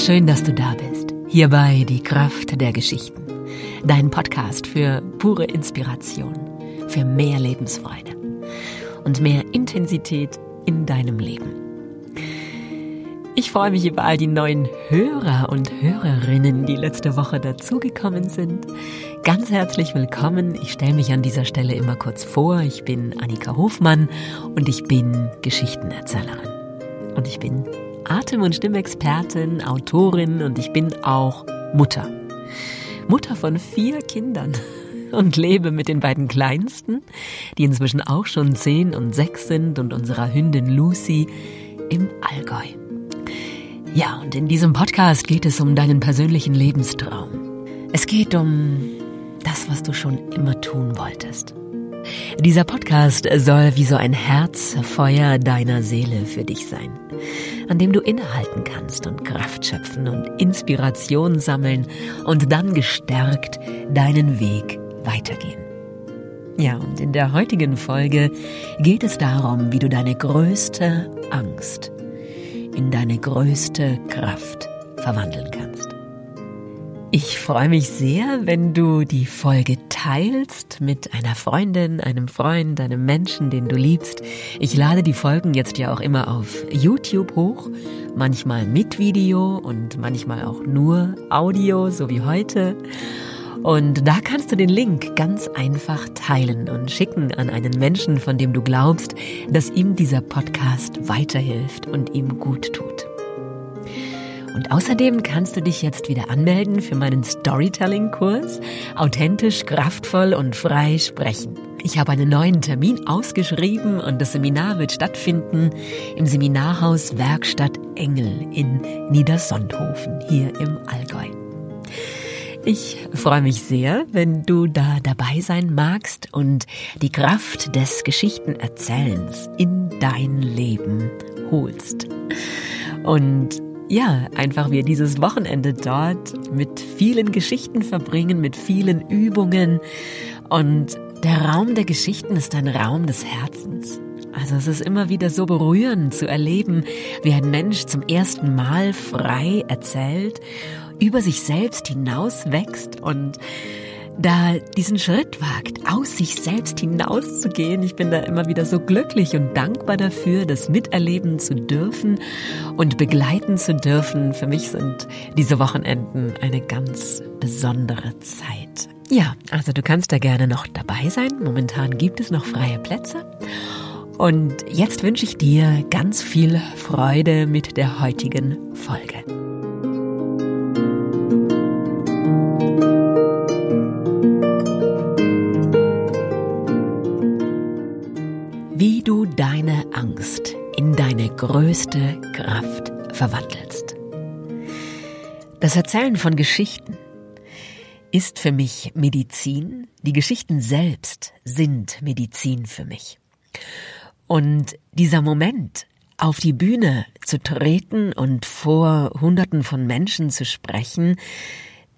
Schön, dass du da bist. Hierbei die Kraft der Geschichten. Dein Podcast für pure Inspiration, für mehr Lebensfreude und mehr Intensität in deinem Leben. Ich freue mich über all die neuen Hörer und Hörerinnen, die letzte Woche dazugekommen sind. Ganz herzlich willkommen. Ich stelle mich an dieser Stelle immer kurz vor. Ich bin Annika Hofmann und ich bin Geschichtenerzählerin. Und ich bin Atem- und Stimmexpertin, Autorin und ich bin auch Mutter. Mutter von vier Kindern und lebe mit den beiden Kleinsten, die inzwischen auch schon zehn und sechs sind und unserer Hündin Lucy im Allgäu. Ja, und in diesem Podcast geht es um deinen persönlichen Lebenstraum. Es geht um das, was du schon immer tun wolltest. Dieser Podcast soll wie so ein Herzfeuer deiner Seele für dich sein, an dem du innehalten kannst und Kraft schöpfen und Inspiration sammeln und dann gestärkt deinen Weg weitergehen. Ja, und in der heutigen Folge geht es darum, wie du deine größte Angst in deine größte Kraft verwandeln kannst. Ich freue mich sehr, wenn du die Folge teilst mit einer Freundin, einem Freund, einem Menschen, den du liebst. Ich lade die Folgen jetzt ja auch immer auf YouTube hoch, manchmal mit Video und manchmal auch nur Audio, so wie heute. Und da kannst du den Link ganz einfach teilen und schicken an einen Menschen, von dem du glaubst, dass ihm dieser Podcast weiterhilft und ihm gut tut. Und außerdem kannst du dich jetzt wieder anmelden für meinen Storytelling-Kurs Authentisch, kraftvoll und frei sprechen. Ich habe einen neuen Termin ausgeschrieben und das Seminar wird stattfinden im Seminarhaus Werkstatt Engel in Niedersondhofen hier im Allgäu. Ich freue mich sehr, wenn du da dabei sein magst und die Kraft des Geschichtenerzählens in dein Leben holst. Und ja, einfach wir dieses Wochenende dort mit vielen Geschichten verbringen, mit vielen Übungen. Und der Raum der Geschichten ist ein Raum des Herzens. Also es ist immer wieder so berührend zu erleben, wie ein Mensch zum ersten Mal frei erzählt, über sich selbst hinaus wächst und da diesen Schritt wagt, aus sich selbst hinauszugehen. Ich bin da immer wieder so glücklich und dankbar dafür, das miterleben zu dürfen und begleiten zu dürfen. Für mich sind diese Wochenenden eine ganz besondere Zeit. Ja, also du kannst da gerne noch dabei sein. Momentan gibt es noch freie Plätze. Und jetzt wünsche ich dir ganz viel Freude mit der heutigen Folge. Deine Angst in deine größte Kraft verwandelst. Das Erzählen von Geschichten ist für mich Medizin. Die Geschichten selbst sind Medizin für mich. Und dieser Moment, auf die Bühne zu treten und vor Hunderten von Menschen zu sprechen,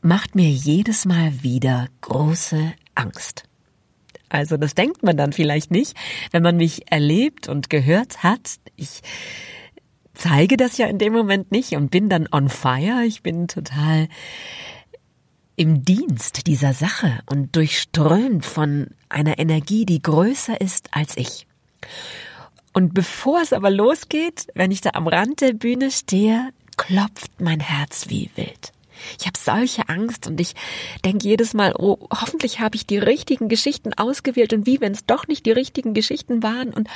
macht mir jedes Mal wieder große Angst. Also das denkt man dann vielleicht nicht, wenn man mich erlebt und gehört hat. Ich zeige das ja in dem Moment nicht und bin dann on fire. Ich bin total im Dienst dieser Sache und durchströmt von einer Energie, die größer ist als ich. Und bevor es aber losgeht, wenn ich da am Rand der Bühne stehe, klopft mein Herz wie wild. Ich habe solche Angst und ich denke jedes Mal, oh, hoffentlich habe ich die richtigen Geschichten ausgewählt und wie, wenn es doch nicht die richtigen Geschichten waren. Und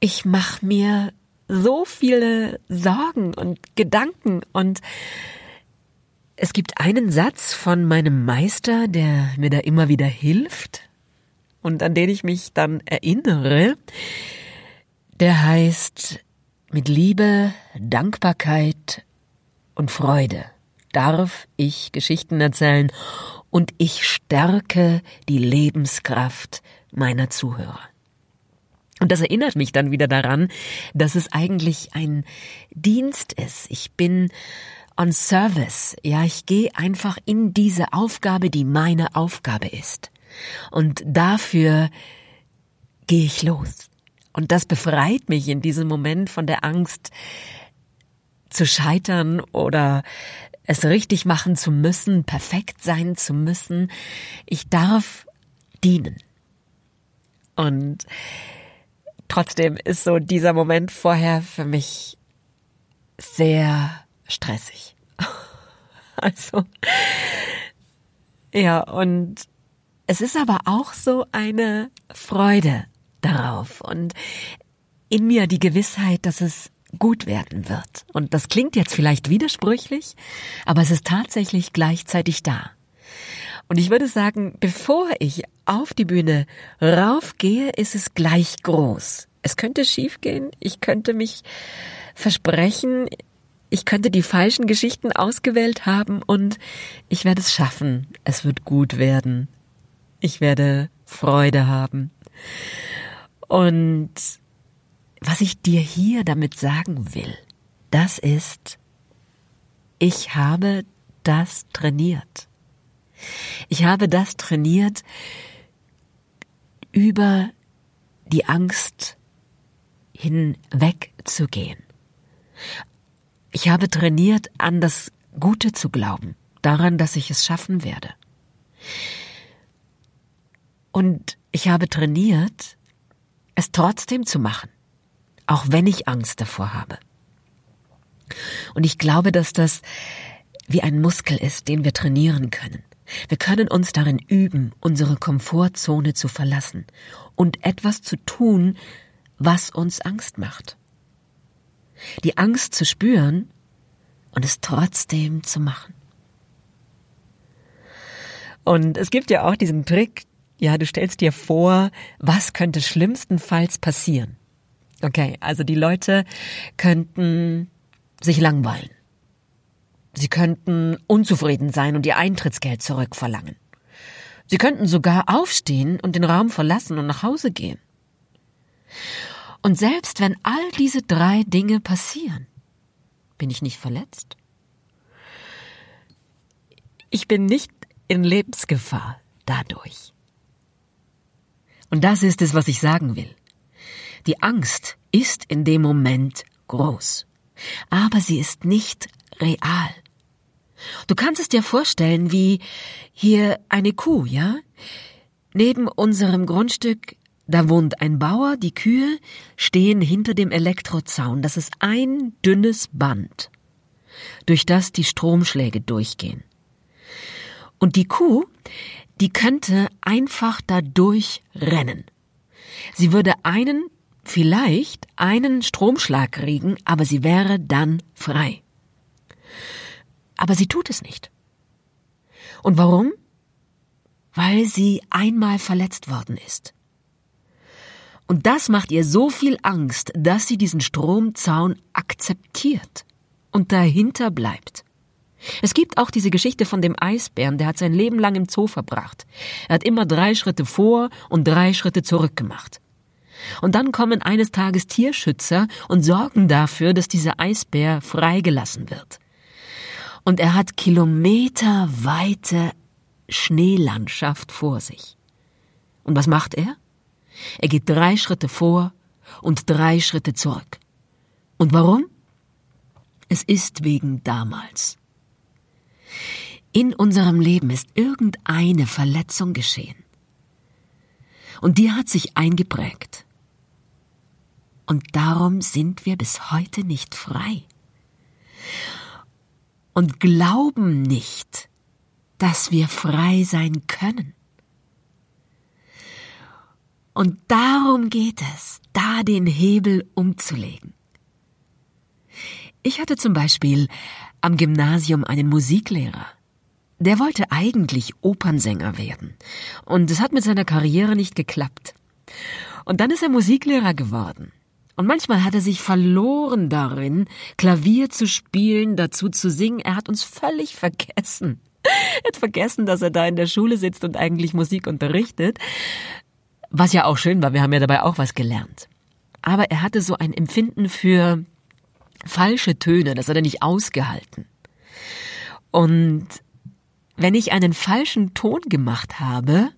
ich mache mir so viele Sorgen und Gedanken und es gibt einen Satz von meinem Meister, der mir da immer wieder hilft und an den ich mich dann erinnere. Der heißt, mit Liebe, Dankbarkeit und Freude darf ich Geschichten erzählen und ich stärke die Lebenskraft meiner Zuhörer. Und das erinnert mich dann wieder daran, dass es eigentlich ein Dienst ist. Ich bin on Service. Ja, ich gehe einfach in diese Aufgabe, die meine Aufgabe ist. Und dafür gehe ich los. Und das befreit mich in diesem Moment von der Angst, zu scheitern oder es richtig machen zu müssen, perfekt sein zu müssen. Ich darf dienen. Und trotzdem ist so dieser Moment vorher für mich sehr stressig. Also, ja, und es ist aber auch so eine Freude darauf und in mir die Gewissheit, dass es gut werden wird. Und das klingt jetzt vielleicht widersprüchlich, aber es ist tatsächlich gleichzeitig da. Und ich würde sagen, bevor ich auf die Bühne raufgehe, ist es gleich groß. Es könnte schiefgehen, ich könnte mich versprechen, ich könnte die falschen Geschichten ausgewählt haben und ich werde es schaffen. Es wird gut werden. Ich werde Freude haben. Und was ich dir hier damit sagen will, das ist, ich habe das trainiert. Ich habe das trainiert, über die Angst hinwegzugehen. Ich habe trainiert, an das Gute zu glauben, daran, dass ich es schaffen werde. Und ich habe trainiert, es trotzdem zu machen, auch wenn ich Angst davor habe. Und ich glaube, dass das wie ein Muskel ist, den wir trainieren können. Wir können uns darin üben, unsere Komfortzone zu verlassen und etwas zu tun, was uns Angst macht. Die Angst zu spüren und es trotzdem zu machen. Und es gibt ja auch diesen Trick, ja, du stellst dir vor, was könnte schlimmstenfalls passieren. Okay, also die Leute könnten sich langweilen. Sie könnten unzufrieden sein und ihr Eintrittsgeld zurückverlangen. Sie könnten sogar aufstehen und den Raum verlassen und nach Hause gehen. Und selbst wenn all diese drei Dinge passieren, bin ich nicht verletzt. Ich bin nicht in Lebensgefahr dadurch. Und das ist es, was ich sagen will. Die Angst ist in dem Moment groß, aber sie ist nicht real. Du kannst es dir vorstellen wie hier eine Kuh, ja? Neben unserem Grundstück, da wohnt ein Bauer, die Kühe stehen hinter dem Elektrozaun. Das ist ein dünnes Band, durch das die Stromschläge durchgehen. Und die Kuh, die könnte einfach dadurch rennen. Sie würde einen, vielleicht einen Stromschlag kriegen, aber sie wäre dann frei. Aber sie tut es nicht. Und warum? Weil sie einmal verletzt worden ist. Und das macht ihr so viel Angst, dass sie diesen Stromzaun akzeptiert und dahinter bleibt. Es gibt auch diese Geschichte von dem Eisbären, der hat sein Leben lang im Zoo verbracht. Er hat immer drei Schritte vor und drei Schritte zurück gemacht. Und dann kommen eines Tages Tierschützer und sorgen dafür, dass dieser Eisbär freigelassen wird und er hat kilometerweite Schneelandschaft vor sich. Und was macht er? Er geht drei Schritte vor und drei Schritte zurück. Und warum? Es ist wegen damals. In unserem Leben ist irgendeine Verletzung geschehen. Und die hat sich eingeprägt. Und darum sind wir bis heute nicht frei und glauben nicht, dass wir frei sein können. Und darum geht es, da den Hebel umzulegen. Ich hatte zum Beispiel am Gymnasium einen Musiklehrer. Der wollte eigentlich Opernsänger werden. Und es hat mit seiner Karriere nicht geklappt. Und dann ist er Musiklehrer geworden. Und manchmal hat er sich verloren darin, Klavier zu spielen, dazu zu singen. Er hat uns völlig vergessen. Er hat vergessen, dass er da in der Schule sitzt und eigentlich Musik unterrichtet. Was ja auch schön war, wir haben ja dabei auch was gelernt. Aber er hatte so ein Empfinden für falsche Töne, das hat er nicht ausgehalten. Und wenn ich einen falschen Ton gemacht habe,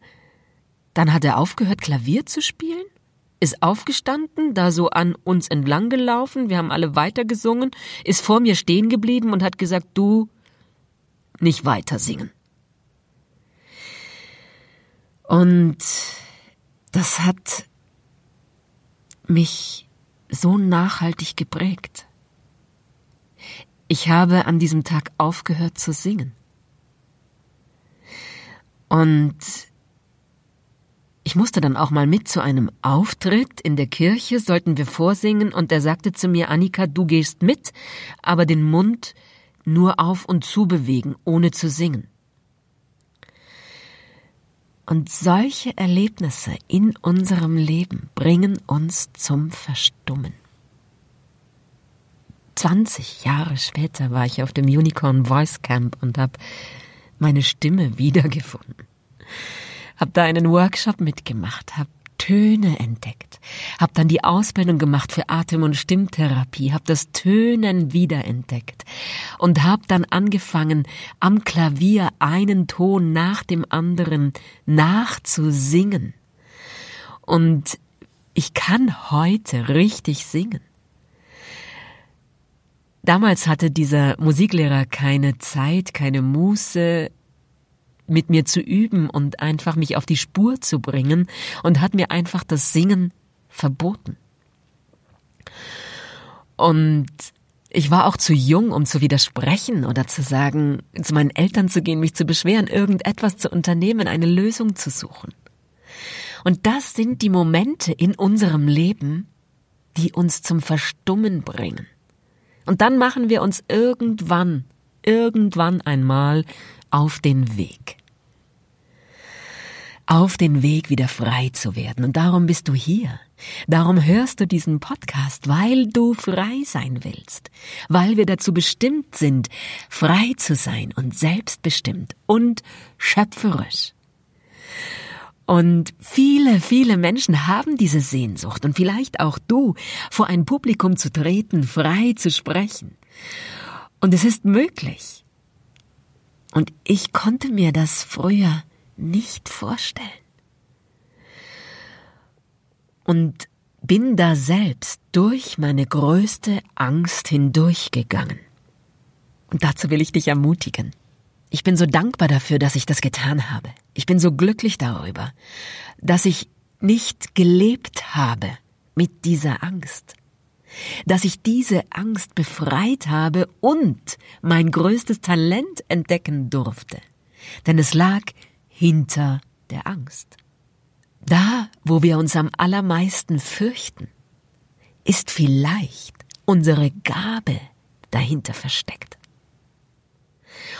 dann hat er aufgehört, Klavier zu spielen ist aufgestanden, da so an uns entlang gelaufen, wir haben alle weitergesungen, ist vor mir stehen geblieben und hat gesagt, du nicht weiter singen. Und das hat mich so nachhaltig geprägt. Ich habe an diesem Tag aufgehört zu singen. Und ich musste dann auch mal mit zu einem Auftritt in der Kirche, sollten wir vorsingen, und er sagte zu mir, Annika, du gehst mit, aber den Mund nur auf und zu bewegen, ohne zu singen. Und solche Erlebnisse in unserem Leben bringen uns zum Verstummen. 20 Jahre später war ich auf dem Unicorn Voice Camp und habe meine Stimme wiedergefunden habe da einen Workshop mitgemacht, habe Töne entdeckt, habe dann die Ausbildung gemacht für Atem- und Stimmtherapie, habe das Tönen wiederentdeckt und habe dann angefangen, am Klavier einen Ton nach dem anderen nachzusingen. Und ich kann heute richtig singen. Damals hatte dieser Musiklehrer keine Zeit, keine Muße, mit mir zu üben und einfach mich auf die Spur zu bringen und hat mir einfach das Singen verboten. Und ich war auch zu jung, um zu widersprechen oder zu sagen, zu meinen Eltern zu gehen, mich zu beschweren, irgendetwas zu unternehmen, eine Lösung zu suchen. Und das sind die Momente in unserem Leben, die uns zum Verstummen bringen. Und dann machen wir uns irgendwann, irgendwann einmal auf den Weg auf den Weg wieder frei zu werden. Und darum bist du hier. Darum hörst du diesen Podcast, weil du frei sein willst, weil wir dazu bestimmt sind, frei zu sein und selbstbestimmt und schöpferisch. Und viele, viele Menschen haben diese Sehnsucht und vielleicht auch du, vor ein Publikum zu treten, frei zu sprechen. Und es ist möglich. Und ich konnte mir das früher nicht vorstellen. Und bin da selbst durch meine größte Angst hindurchgegangen. Und dazu will ich dich ermutigen. Ich bin so dankbar dafür, dass ich das getan habe. Ich bin so glücklich darüber, dass ich nicht gelebt habe mit dieser Angst. Dass ich diese Angst befreit habe und mein größtes Talent entdecken durfte. Denn es lag hinter der Angst. Da, wo wir uns am allermeisten fürchten, ist vielleicht unsere Gabe dahinter versteckt.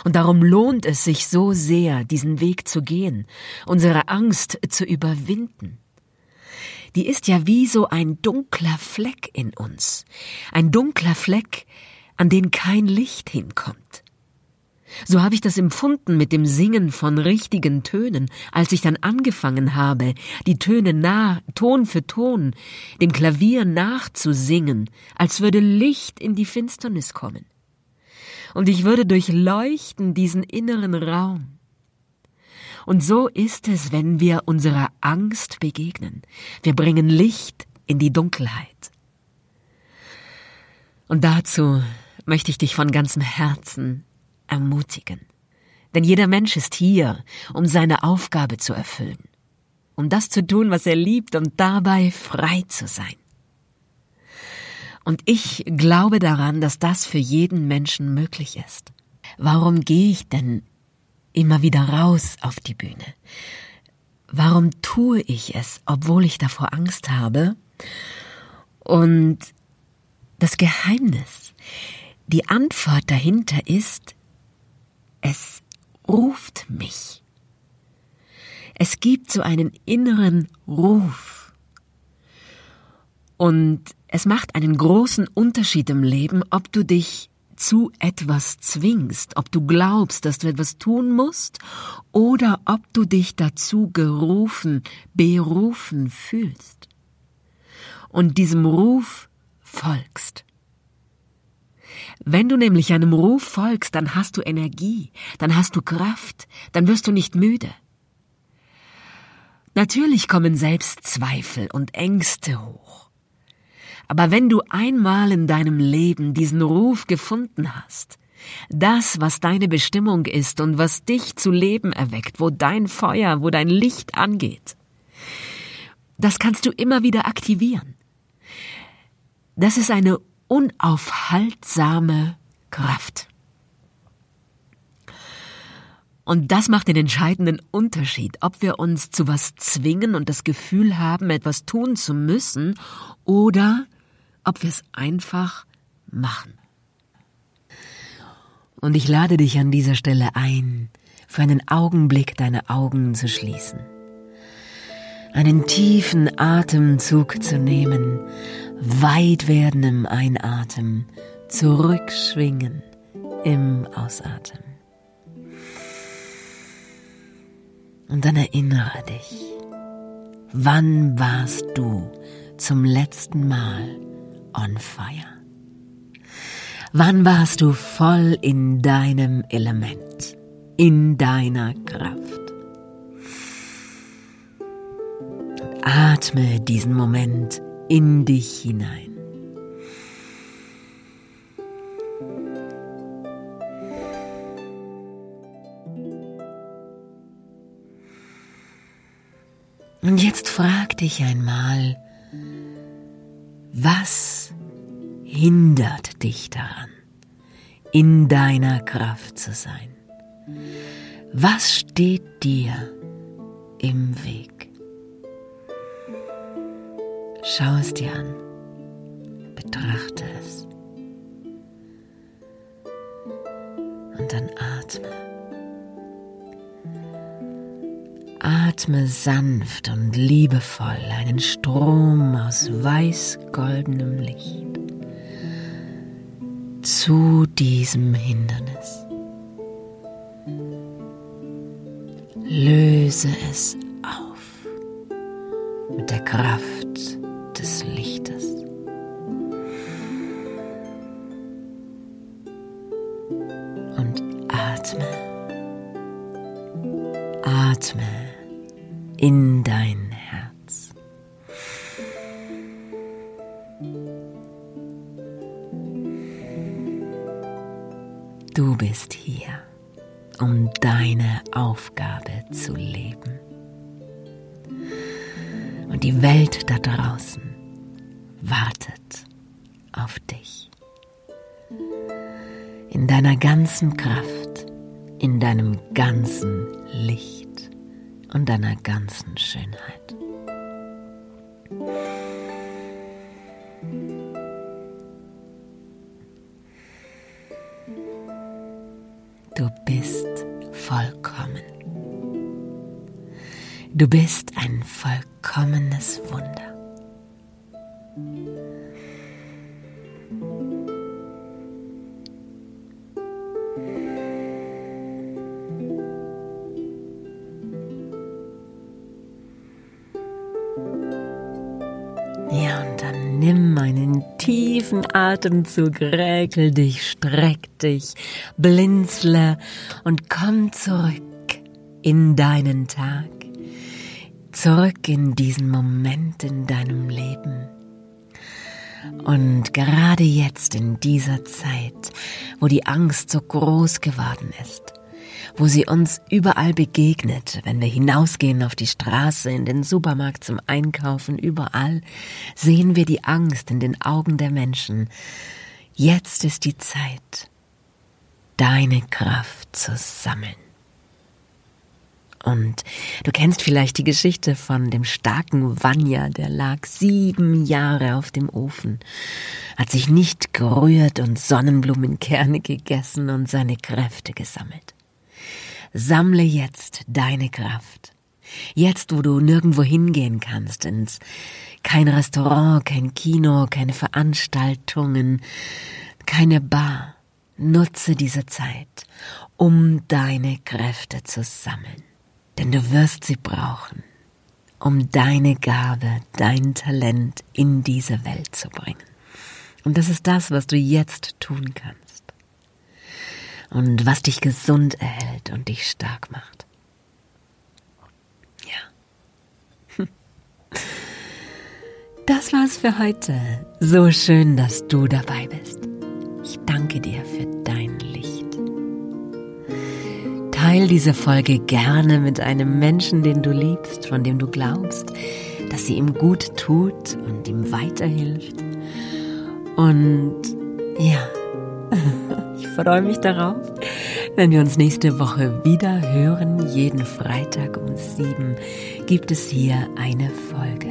Und darum lohnt es sich so sehr, diesen Weg zu gehen, unsere Angst zu überwinden. Die ist ja wie so ein dunkler Fleck in uns, ein dunkler Fleck, an den kein Licht hinkommt. So habe ich das empfunden mit dem Singen von richtigen Tönen, als ich dann angefangen habe, die Töne nah, Ton für Ton, dem Klavier nachzusingen, als würde Licht in die Finsternis kommen. Und ich würde durchleuchten diesen inneren Raum. Und so ist es, wenn wir unserer Angst begegnen. Wir bringen Licht in die Dunkelheit. Und dazu möchte ich dich von ganzem Herzen ermutigen. Denn jeder Mensch ist hier, um seine Aufgabe zu erfüllen, um das zu tun, was er liebt und dabei frei zu sein. Und ich glaube daran, dass das für jeden Menschen möglich ist. Warum gehe ich denn immer wieder raus auf die Bühne? Warum tue ich es, obwohl ich davor Angst habe? Und das Geheimnis, die Antwort dahinter ist, es ruft mich. Es gibt so einen inneren Ruf. Und es macht einen großen Unterschied im Leben, ob du dich zu etwas zwingst, ob du glaubst, dass du etwas tun musst, oder ob du dich dazu gerufen, berufen fühlst und diesem Ruf folgst. Wenn du nämlich einem Ruf folgst, dann hast du Energie, dann hast du Kraft, dann wirst du nicht müde. Natürlich kommen Selbstzweifel und Ängste hoch. Aber wenn du einmal in deinem Leben diesen Ruf gefunden hast, das, was deine Bestimmung ist und was dich zu Leben erweckt, wo dein Feuer, wo dein Licht angeht, das kannst du immer wieder aktivieren. Das ist eine unaufhaltsame Kraft. Und das macht den entscheidenden Unterschied, ob wir uns zu was zwingen und das Gefühl haben, etwas tun zu müssen, oder ob wir es einfach machen. Und ich lade dich an dieser Stelle ein, für einen Augenblick deine Augen zu schließen, einen tiefen Atemzug zu nehmen, weit werden im Einatmen, zurückschwingen im Ausatmen. Und dann erinnere dich, wann warst du zum letzten Mal on fire? Wann warst du voll in deinem Element, in deiner Kraft? atme diesen Moment in dich hinein. Und jetzt frag dich einmal, was hindert dich daran, in deiner Kraft zu sein? Was steht dir im Weg? Schau es dir an, betrachte es und dann atme. Atme sanft und liebevoll einen Strom aus weiß-goldenem Licht zu diesem Hindernis. Löse es auf mit der Kraft des Lichtes. Deine Aufgabe zu leben. Und die Welt da draußen wartet auf dich. In deiner ganzen Kraft, in deinem ganzen Licht und deiner ganzen Schönheit. Du bist vollkommen. Du bist ein vollkommenes Wunder. Tiefen Atemzug, räkel dich, streck dich, blinzle und komm zurück in deinen Tag, zurück in diesen Moment in deinem Leben. Und gerade jetzt in dieser Zeit, wo die Angst so groß geworden ist, wo sie uns überall begegnet, wenn wir hinausgehen auf die Straße, in den Supermarkt zum Einkaufen, überall sehen wir die Angst in den Augen der Menschen. Jetzt ist die Zeit, deine Kraft zu sammeln. Und du kennst vielleicht die Geschichte von dem starken Vanya, der lag sieben Jahre auf dem Ofen, hat sich nicht gerührt und Sonnenblumenkerne gegessen und seine Kräfte gesammelt. Sammle jetzt deine Kraft. Jetzt, wo du nirgendwo hingehen kannst, ins kein Restaurant, kein Kino, keine Veranstaltungen, keine Bar. Nutze diese Zeit, um deine Kräfte zu sammeln. Denn du wirst sie brauchen, um deine Gabe, dein Talent in diese Welt zu bringen. Und das ist das, was du jetzt tun kannst und was dich gesund erhält und dich stark macht. Ja. Das war's für heute. So schön, dass du dabei bist. Ich danke dir für dein Licht. Teil diese Folge gerne mit einem Menschen, den du liebst, von dem du glaubst, dass sie ihm gut tut und ihm weiterhilft. Und ja, freue mich darauf, wenn wir uns nächste Woche wieder hören. Jeden Freitag um sieben gibt es hier eine Folge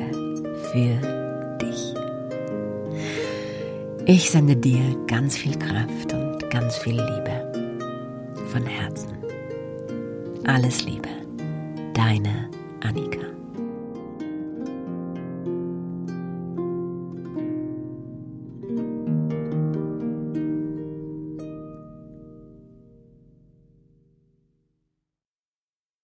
für dich. Ich sende dir ganz viel Kraft und ganz viel Liebe von Herzen. Alles Liebe, deine.